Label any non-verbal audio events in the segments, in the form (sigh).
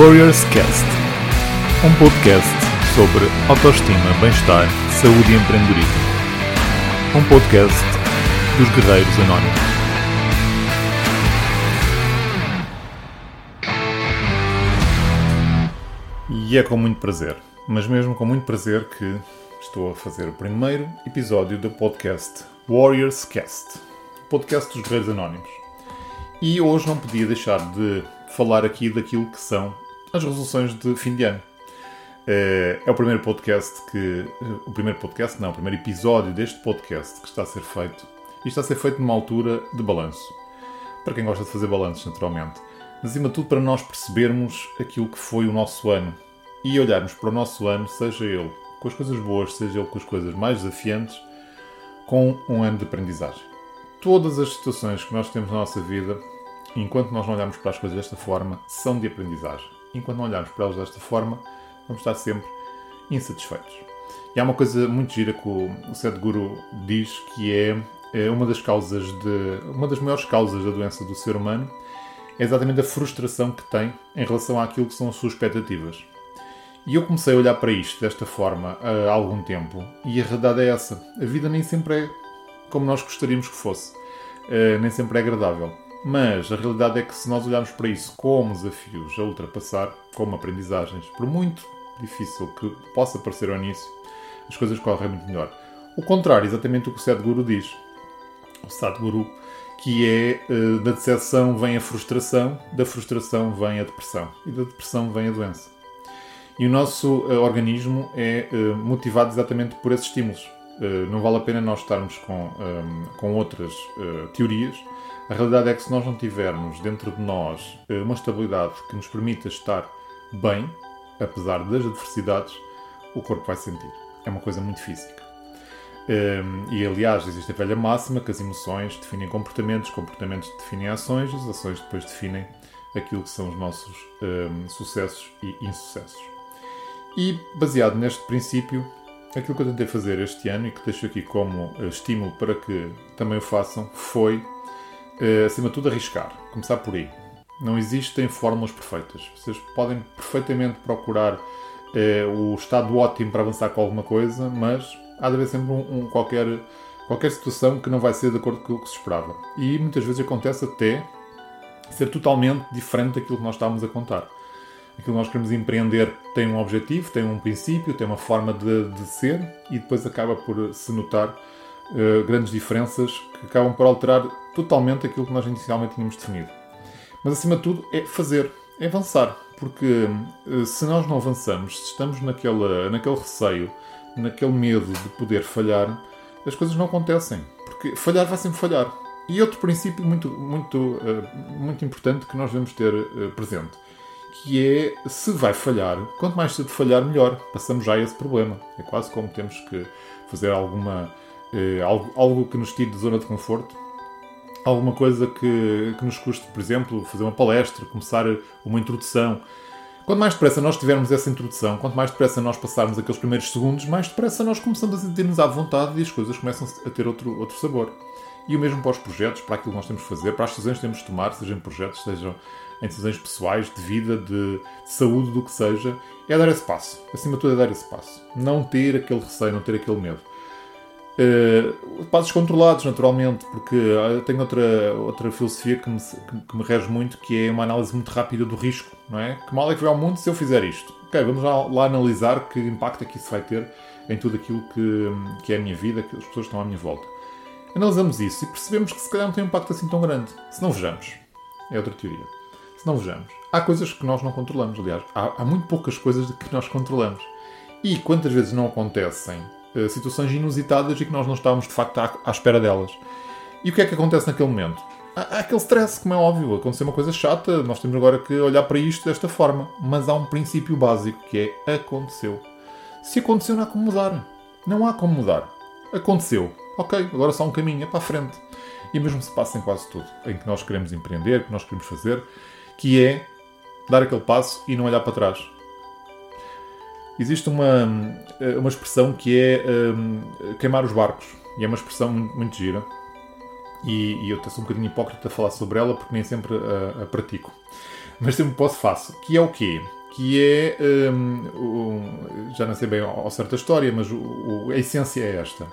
Warriors Cast, um podcast sobre autoestima, bem-estar, saúde e empreendedorismo. Um podcast dos Guerreiros Anónimos. E é com muito prazer, mas mesmo com muito prazer que estou a fazer o primeiro episódio do podcast Warriors Cast, podcast dos Guerreiros Anónimos. E hoje não podia deixar de falar aqui daquilo que são as resoluções de fim de ano. É, é o primeiro podcast que. O primeiro podcast, não, o primeiro episódio deste podcast que está a ser feito. E está a ser feito numa altura de balanço. Para quem gosta de fazer balanços, naturalmente. Mas, acima de tudo, para nós percebermos aquilo que foi o nosso ano e olharmos para o nosso ano, seja ele com as coisas boas, seja ele com as coisas mais desafiantes, com um ano de aprendizagem. Todas as situações que nós temos na nossa vida, enquanto nós não olharmos para as coisas desta forma, são de aprendizagem. Enquanto não olharmos para elas desta forma, vamos estar sempre insatisfeitos. E há uma coisa muito gira que o Sadhguru diz que é, é uma das causas de uma das maiores causas da doença do ser humano é exatamente a frustração que tem em relação àquilo que são as suas expectativas. E eu comecei a olhar para isto desta forma há algum tempo, e a realidade é essa: a vida nem sempre é como nós gostaríamos que fosse, uh, nem sempre é agradável. Mas a realidade é que se nós olharmos para isso como desafios a ultrapassar, como aprendizagens, por muito difícil que possa parecer ao início, as coisas correm muito melhor. O contrário, exatamente o que o Sadhguru diz. O Sadhguru, que é uh, da decepção vem a frustração, da frustração vem a depressão e da depressão vem a doença. E o nosso uh, organismo é uh, motivado exatamente por esses estímulos. Não vale a pena nós estarmos com, um, com outras teorias. A realidade é que se nós não tivermos dentro de nós uma estabilidade que nos permita estar bem, apesar das adversidades, o corpo vai sentir. É uma coisa muito física. Um, e aliás, existe a velha máxima que as emoções definem comportamentos, comportamentos definem ações, as ações depois definem aquilo que são os nossos um, sucessos e insucessos. E baseado neste princípio, aquilo que eu tentei fazer este ano e que deixo aqui como uh, estímulo para que também o façam foi, uh, acima de tudo, arriscar. Começar por aí. Não existem fórmulas perfeitas. Vocês podem perfeitamente procurar uh, o estado ótimo para avançar com alguma coisa, mas há de haver sempre um, um, qualquer, qualquer situação que não vai ser de acordo com o que se esperava. E muitas vezes acontece até ser totalmente diferente daquilo que nós estávamos a contar. Aquilo que nós queremos empreender tem um objetivo, tem um princípio, tem uma forma de, de ser e depois acaba por se notar uh, grandes diferenças que acabam por alterar totalmente aquilo que nós inicialmente tínhamos definido. Mas acima de tudo é fazer, é avançar, porque uh, se nós não avançamos, se estamos naquela, naquele receio, naquele medo de poder falhar, as coisas não acontecem. Porque falhar vai sempre falhar. E outro princípio muito, muito, uh, muito importante que nós devemos ter presente, que é se vai falhar, quanto mais cedo falhar, melhor. Passamos já a esse problema. É quase como temos que fazer alguma uh, algo, algo que nos tire de zona de conforto, alguma coisa que, que nos custe, por exemplo, fazer uma palestra, começar uma introdução. Quanto mais depressa nós tivermos essa introdução, quanto mais depressa nós passarmos aqueles primeiros segundos, mais depressa nós começamos a sentir-nos à vontade e as coisas começam a ter outro, outro sabor. E o mesmo para os projetos, para aquilo que nós temos de fazer, para as decisões que temos de tomar, sejam projetos, sejam em decisões pessoais, de vida, de, de saúde, do que seja, é dar esse passo. Acima de tudo, é dar esse passo. Não ter aquele receio, não ter aquele medo. Uh, passos controlados, naturalmente, porque eu tenho outra, outra filosofia que me, que me rege muito, que é uma análise muito rápida do risco, não é? Que mal é que vai ao mundo se eu fizer isto? Ok, vamos lá, lá, analisar que impacto é que isso vai ter em tudo aquilo que, que é a minha vida, que as pessoas estão à minha volta. Analisamos isso e percebemos que se calhar não tem um impacto assim tão grande. Se não vejamos. É outra teoria. Se não vejamos. Há coisas que nós não controlamos, aliás. Há, há muito poucas coisas que nós controlamos. E quantas vezes não acontecem uh, situações inusitadas e que nós não estávamos de facto à, à, espera delas. E o que é que acontece naquele momento? Há, há aquele stress, como é óbvio. Aconteceu uma coisa chata, nós temos agora que olhar para isto desta forma. Mas há um princípio básico que é aconteceu. Se aconteceu, não há como mudar. Não há como mudar. Aconteceu ok, agora só um caminho, é para a frente. E mesmo se passa em quase tudo, em que nós queremos empreender, que nós queremos fazer, que é dar aquele passo e não olhar para trás. Existe uma, eh, uma expressão que é um, queimar os barcos, e é uma expressão muito, gira. E, e eu estou um bocadinho hipócrita a falar sobre ela porque nem sempre a, a pratico. mas sempre posso faço. Que é o quê? Que é. Um, um, já não sei bem ao certo a história, mas o, a essência é esta.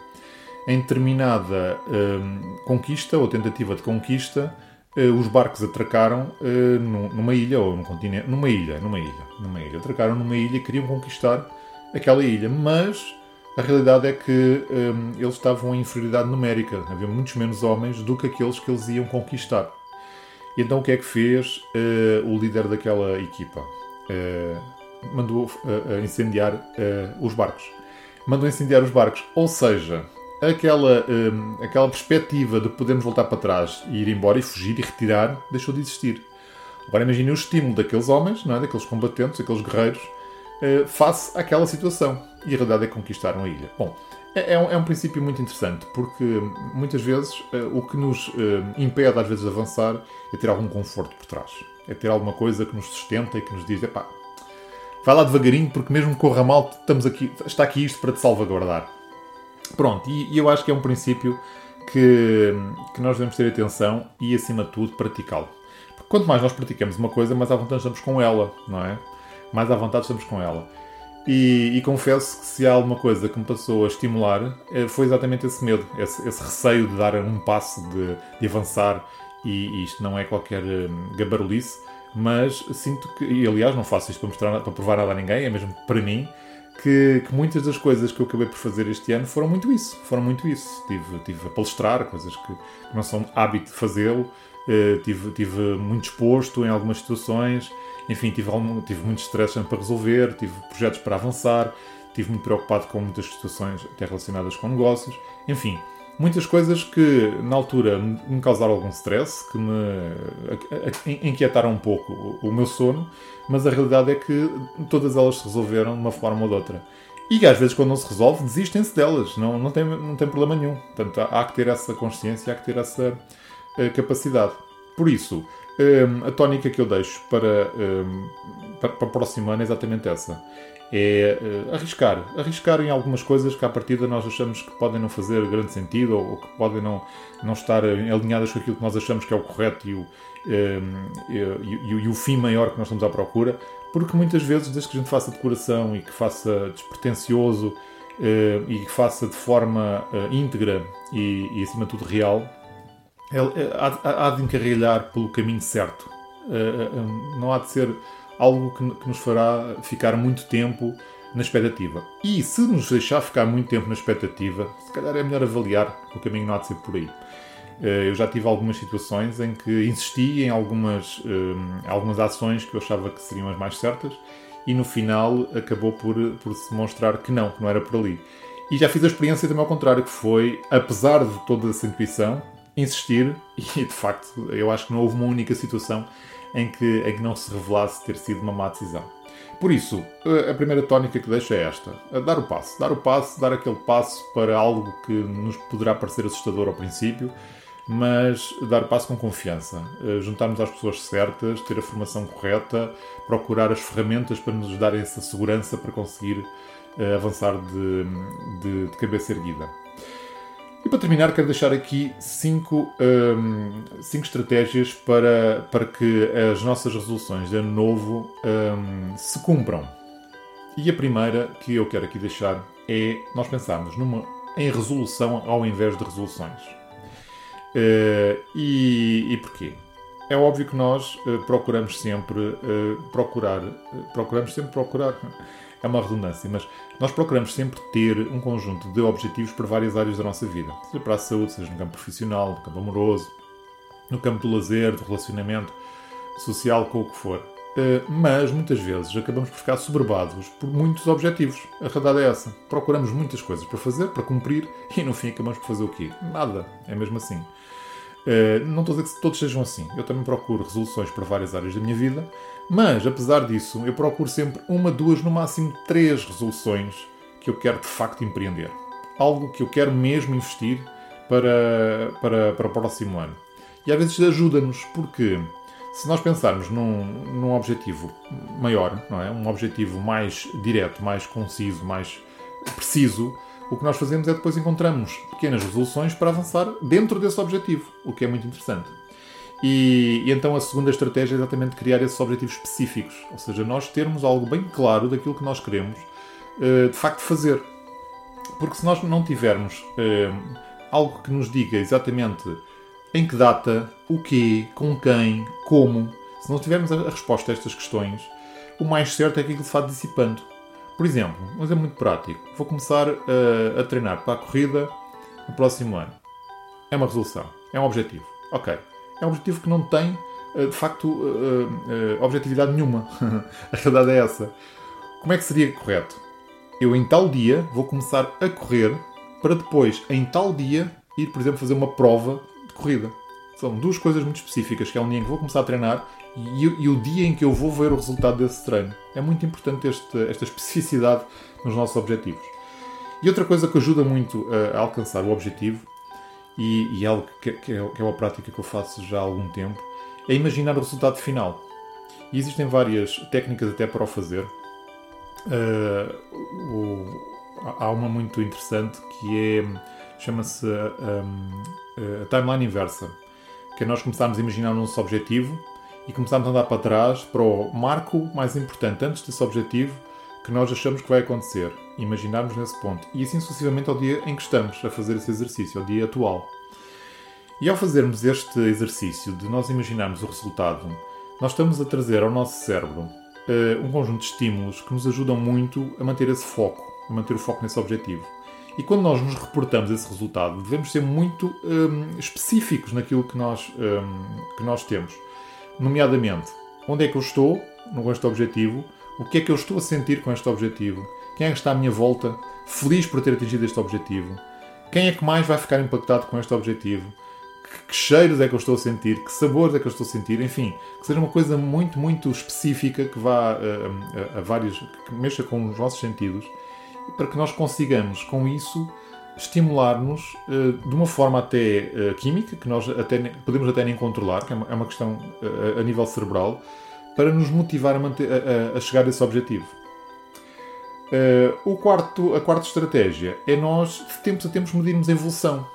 Em determinada um, conquista ou tentativa de conquista, uh, os barcos atracaram uh, numa ilha ou num continente. Numa ilha, numa ilha, numa ilha. Atracaram numa ilha e queriam conquistar aquela ilha, mas a realidade é que um, eles estavam em inferioridade numérica. Havia muitos menos homens do que aqueles que eles iam conquistar. Então o que é que fez uh, o líder daquela equipa? Mandou incendiar os barcos. Mandou incendiar os barcos. Ou seja, aquela, um, aquela perspectiva de podermos voltar para trás e ir embora e fugir e retirar deixou de existir. Agora imagine o estímulo daqueles homens, não é? daqueles combatentes, daqueles guerreiros, face àquela situação. E a realidade é que conquistaram a ilha. Bom, é, é, um, é um, princípio muito interessante, porque muitas vezes uh, o que nos uh, impede às vezes de avançar é ter algum conforto por trás. É ter alguma coisa que nos sustenta e que nos diz, epá, vai lá devagarinho, porque mesmo que corra mal, estamos aqui, está aqui isto para te salvaguardar. Pronto, e, eu acho que é um princípio que, que nós devemos ter atenção e, acima de tudo, praticá-lo. Porque quanto mais nós praticamos uma coisa, mais à vontade estamos com ela, não é? Mais à vontade estamos com ela. E, e, confesso que se há alguma coisa que me passou a estimular eh, foi exatamente esse medo, esse, esse receio de dar um passo, de, de avançar. E, e, isto não é qualquer um, gabarulice, mas sinto que, e aliás não faço isto para, mostrar, para provar nada a ninguém, é mesmo para mim, que, que, muitas das coisas que eu acabei por fazer este ano foram muito isso. Foram muito isso. Tive, tive a palestrar, coisas que, não são hábito de fazê-lo. Uh, tive, tive muito exposto em algumas situações enfim, tive, tive muito stress para resolver, tive projetos para avançar, estive muito preocupado com muitas situações até relacionadas com negócios, enfim, muitas coisas que na altura me causaram algum stress, que me inquietaram um pouco o meu sono, mas a realidade é que todas elas se resolveram de uma forma ou de outra. E às vezes, quando não se resolve, desistem-se delas, não, não, tem, não tem problema nenhum. Portanto, há, que ter essa consciência, há que ter essa uh, capacidade. Por isso, um, a tónica que eu deixo para, um, para, para, o próximo ano é exatamente essa. É uh, arriscar. Arriscar em algumas coisas que à partida nós achamos que podem não fazer grande sentido ou, ou que podem não, não estar alinhadas com aquilo que nós achamos que é o correto e o, um, e, e, e, o fim maior que nós estamos à procura. Porque muitas vezes, desde que a gente faça de coração e que faça despretensioso uh, e que faça de forma uh, íntegra e, e acima de tudo real, há, há de encarrilhar pelo caminho certo. Eh, eh, eh, não há de ser algo que, nos fará ficar muito tempo na expectativa. E se nos deixar ficar muito tempo na expectativa, se calhar é melhor avaliar que o caminho não há de ser por aí. Eu já tive algumas situações em que insisti em algumas, algumas ações que eu achava que seriam as mais certas e no final acabou por, por se mostrar que não, que não era por ali. E já fiz a experiência também ao contrário, que foi, apesar de toda essa intuição, insistir (laughs) e de facto eu acho que não houve uma única situação em que, em que não se revelasse ter sido uma má decisão. Por isso, a primeira tónica que deixo é esta: dar o passo. Dar o passo, dar aquele passo para algo que nos poderá parecer assustador ao princípio, mas dar o passo com confiança. Juntarmos às pessoas certas, ter a formação correta, procurar as ferramentas para nos dar essa segurança para conseguir eh, avançar de, de, de cabeça erguida. E para terminar, quero deixar aqui cinco, um, cinco estratégias para, para que as nossas resoluções de ano novo um, se cumpram. E a primeira que eu quero aqui deixar é nós pensarmos numa, em resolução ao invés de resoluções. Uh, e, e porquê? É óbvio que nós uh, procuramos sempre uh, procurar, procuramos sempre procurar é uma redundância, mas nós procuramos sempre ter um conjunto de objetivos para várias áreas da nossa vida, seja para a saúde, seja no campo profissional, no campo amoroso, no campo do lazer, do relacionamento social, com o que for. Eh, mas muitas vezes acabamos por ficar soberbados por muitos objetivos. A realidade é essa. Procuramos muitas coisas para fazer, para cumprir, e no fim acabamos por fazer o quê? Nada. É mesmo assim. Eh, não estou a dizer que todos sejam assim. Eu também procuro resoluções para várias áreas da minha vida, mas, apesar disso, eu procuro sempre uma, duas, no máximo três resoluções que eu quero de facto empreender. Algo que eu quero mesmo investir para, para, para o próximo ano. E às vezes ajuda-nos, porque se nós pensarmos num, num objetivo maior, não é? um objetivo mais direto, mais conciso, mais preciso, o que nós fazemos é depois encontramos pequenas resoluções para avançar dentro desse objetivo, o que é muito interessante. E, e, então a segunda estratégia é exatamente criar esses objetivos específicos, ou seja, nós termos algo bem claro daquilo que nós queremos uh, de facto fazer. Porque se nós não tivermos uh, algo que nos diga exatamente em que data, o quê, com quem, como, se não tivermos a resposta a estas questões, o mais certo é que aquilo se vá dissipando. Por exemplo, um exemplo muito prático. Vou começar uh, a treinar para a corrida no próximo ano. É uma resolução, é um objetivo. Ok. É um objetivo que não tem, uh, de facto, uh, objetividade nenhuma. (laughs) a realidade é essa. Como é que seria correto? Eu, em tal dia, vou começar a correr para depois, em tal dia, ir, por exemplo, fazer uma prova de corrida. São duas coisas muito específicas, que é um dia em que vou começar a treinar e, e, o dia em que eu vou ver o resultado desse treino. É muito importante este, esta especificidade (laughs) nos nossos objetivos. E outra coisa que ajuda muito a, alcançar o objetivo, e, e é algo que, é, que é uma prática que eu faço já há algum tempo, é imaginar o resultado final. E existem várias técnicas até para o fazer. Uh, o, há uma muito interessante que é chama-se um, a timeline inversa, que é nós começarmos a imaginar o nosso objetivo e começarmos a andar para trás para o marco mais importante antes desse objetivo que nós achamos que vai acontecer. Imaginarmos nesse ponto. E assim sucessivamente ao dia em que estamos a fazer esse exercício, ao dia atual. E ao fazermos este exercício de nós imaginarmos o resultado, nós estamos a trazer ao nosso cérebro uh, um conjunto de estímulos que nos ajudam muito a manter esse foco, a manter o foco nesse objetivo. E quando nós nos reportamos esse resultado, devemos ser muito um, específicos naquilo que nós, um, que nós temos. Nomeadamente, onde é que eu estou com este objetivo, o que é que eu estou a sentir com este objetivo, quem é que está à minha volta feliz por ter atingido este objetivo, quem é que mais vai ficar impactado com este objetivo, que, que cheiros é que eu estou a sentir, que sabores é que eu estou a sentir, enfim, que seja uma coisa muito, muito específica que vá a, a, a vários, que mexa com os nossos sentidos, para que nós consigamos com isso estimular-nos uh, de uma forma até uh, química, que nós até, podemos até nem controlar, que é uma, é questão uh, a nível cerebral, para nos motivar a, manter, a, a chegar a esse objetivo. o quarto, a quarta estratégia é nós, de tempos a tempos, medirmos a evolução.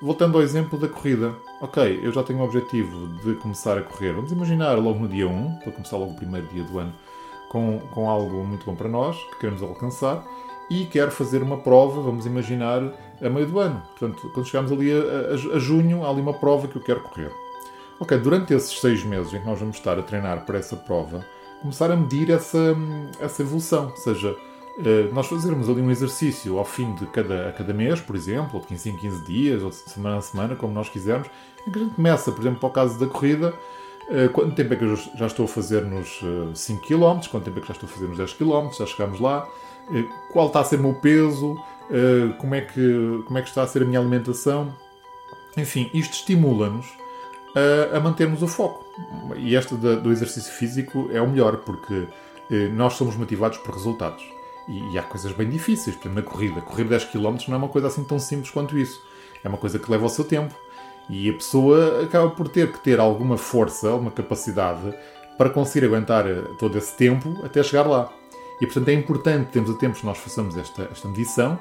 Voltando ao exemplo da corrida. Ok, eu já tenho o objetivo de começar a correr. Vamos imaginar logo no dia 1, para começar logo o primeiro dia do ano, com, com algo muito bom para nós, que queremos alcançar e quero fazer uma prova, vamos imaginar, a meio do ano. Portanto, quando chegamos ali a, a, a, junho, há ali uma prova que eu quero correr. Ok, durante esses seis meses em que nós vamos estar a treinar para essa prova, começar a medir essa, essa evolução. Ou seja, eh, nós fazermos ali um exercício ao fim de cada, a cada mês, por exemplo, ou de 15 em 15 dias, ou de semana a semana, como nós quisermos, em que a gente começa, por exemplo, para o caso da corrida, eh, quanto tempo é que eu já estou a fazer nos 5 eh, km, quanto tempo é que já estou a fazer nos 10 km, já chegamos lá, qual está a ser o meu peso, eh, como é que, como é que está a ser a minha alimentação. Enfim, isto estimula-nos a, a mantermos o foco. E esta do exercício físico é o melhor, porque eh, nós somos motivados por resultados. E, e há coisas bem difíceis, por exemplo, na corrida. Correr 10 km não é uma coisa assim tão simples quanto isso. É uma coisa que leva o seu tempo. E a pessoa acaba por ter que ter alguma força, alguma capacidade para conseguir aguentar todo esse tempo até chegar lá. E portanto é importante termos a tempo que nós façamos esta, esta medição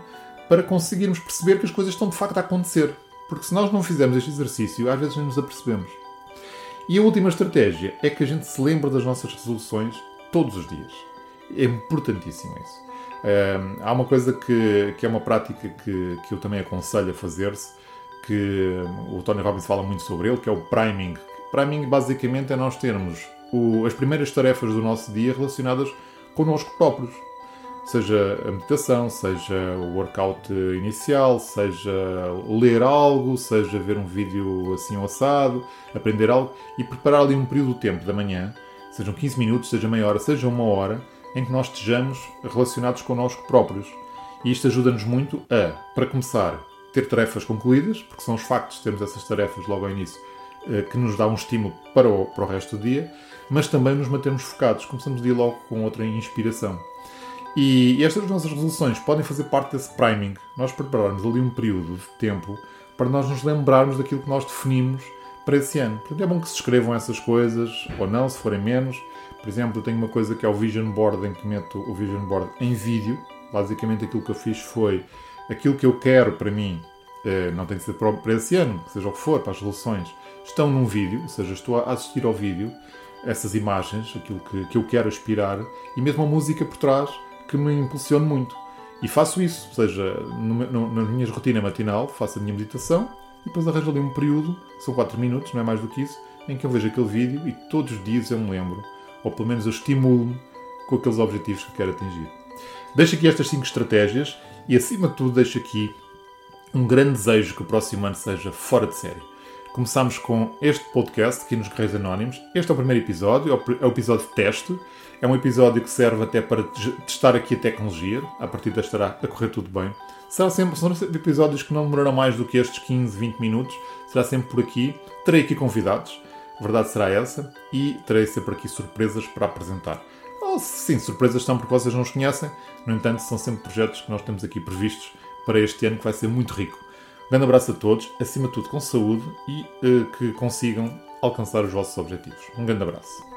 para conseguirmos perceber que as coisas estão de facto a acontecer. Porque se nós não fizermos este exercício, às vezes não nos apercebemos. E a última estratégia é que a gente se lembre das nossas resoluções todos os dias. É importantíssimo isso. Um, há uma coisa que, que é uma prática que, que eu também aconselho a fazer-se, que o Tony Robbins fala muito sobre ele, que é o priming. Priming basicamente é nós termos o, as primeiras tarefas do nosso dia relacionadas connosco próprios. Seja a meditação, seja o workout inicial, seja ler algo, seja ver um vídeo assim assado, aprender algo e preparar ali um período de tempo da manhã, sejam 15 minutos, seja meia hora, seja uma hora, em que nós estejamos relacionados connosco próprios. E isto ajuda-nos muito a, para começar, ter tarefas concluídas, porque são os factos de termos essas tarefas logo ao início que nos dá um estímulo para o, para o resto do dia mas também nos mantermos focados, começamos o dia logo com outra inspiração. E estas nossas resoluções podem fazer parte desse priming, nós prepararmos ali um período de tempo para nós nos lembrarmos daquilo que nós definimos para esse ano. Portanto, é bom que se escrevam essas coisas, ou não, se forem menos. Por exemplo, eu tenho uma coisa que é o Vision Board, em que meto o Vision Board em vídeo. Basicamente, aquilo que eu fiz foi aquilo que eu quero para mim eh, não tem de ser para esse ano, seja o que for, para as resoluções, estão num vídeo, ou seja, estou a assistir ao vídeo, essas imagens, aquilo que, que eu quero aspirar, e mesmo a música por trás que me impulsiona muito. E faço isso, ou seja, no, no, na minha rotina matinal, faço a minha meditação e depois arranjo ali um período, são 4 minutos, não é mais do que isso, em que eu vejo aquele vídeo e todos os dias eu me lembro, ou pelo menos eu estimulo-me com aqueles objetivos que quero atingir. Deixo aqui estas 5 estratégias e, acima de tudo, deixo aqui um grande desejo que o próximo ano seja fora de série. Começamos com este podcast aqui nos Guerreiros Anónimos. Este é o primeiro episódio, é o episódio de teste. É um episódio que serve até para testar aqui a tecnologia. A partir daí estará a correr tudo bem. Será sempre, serão sempre episódios que não demorarão mais do que estes 15, 20 minutos. Será sempre por aqui. Terei aqui convidados. A verdade será essa. E terei sempre aqui surpresas para apresentar. Oh, sim, surpresas estão porque vocês não os conhecem. No entanto, são sempre projetos que nós temos aqui previstos para este ano que vai ser muito rico. Um grande abraço a todos, acima de tudo com saúde e uh, que consigam alcançar os vossos objetivos. Um grande abraço.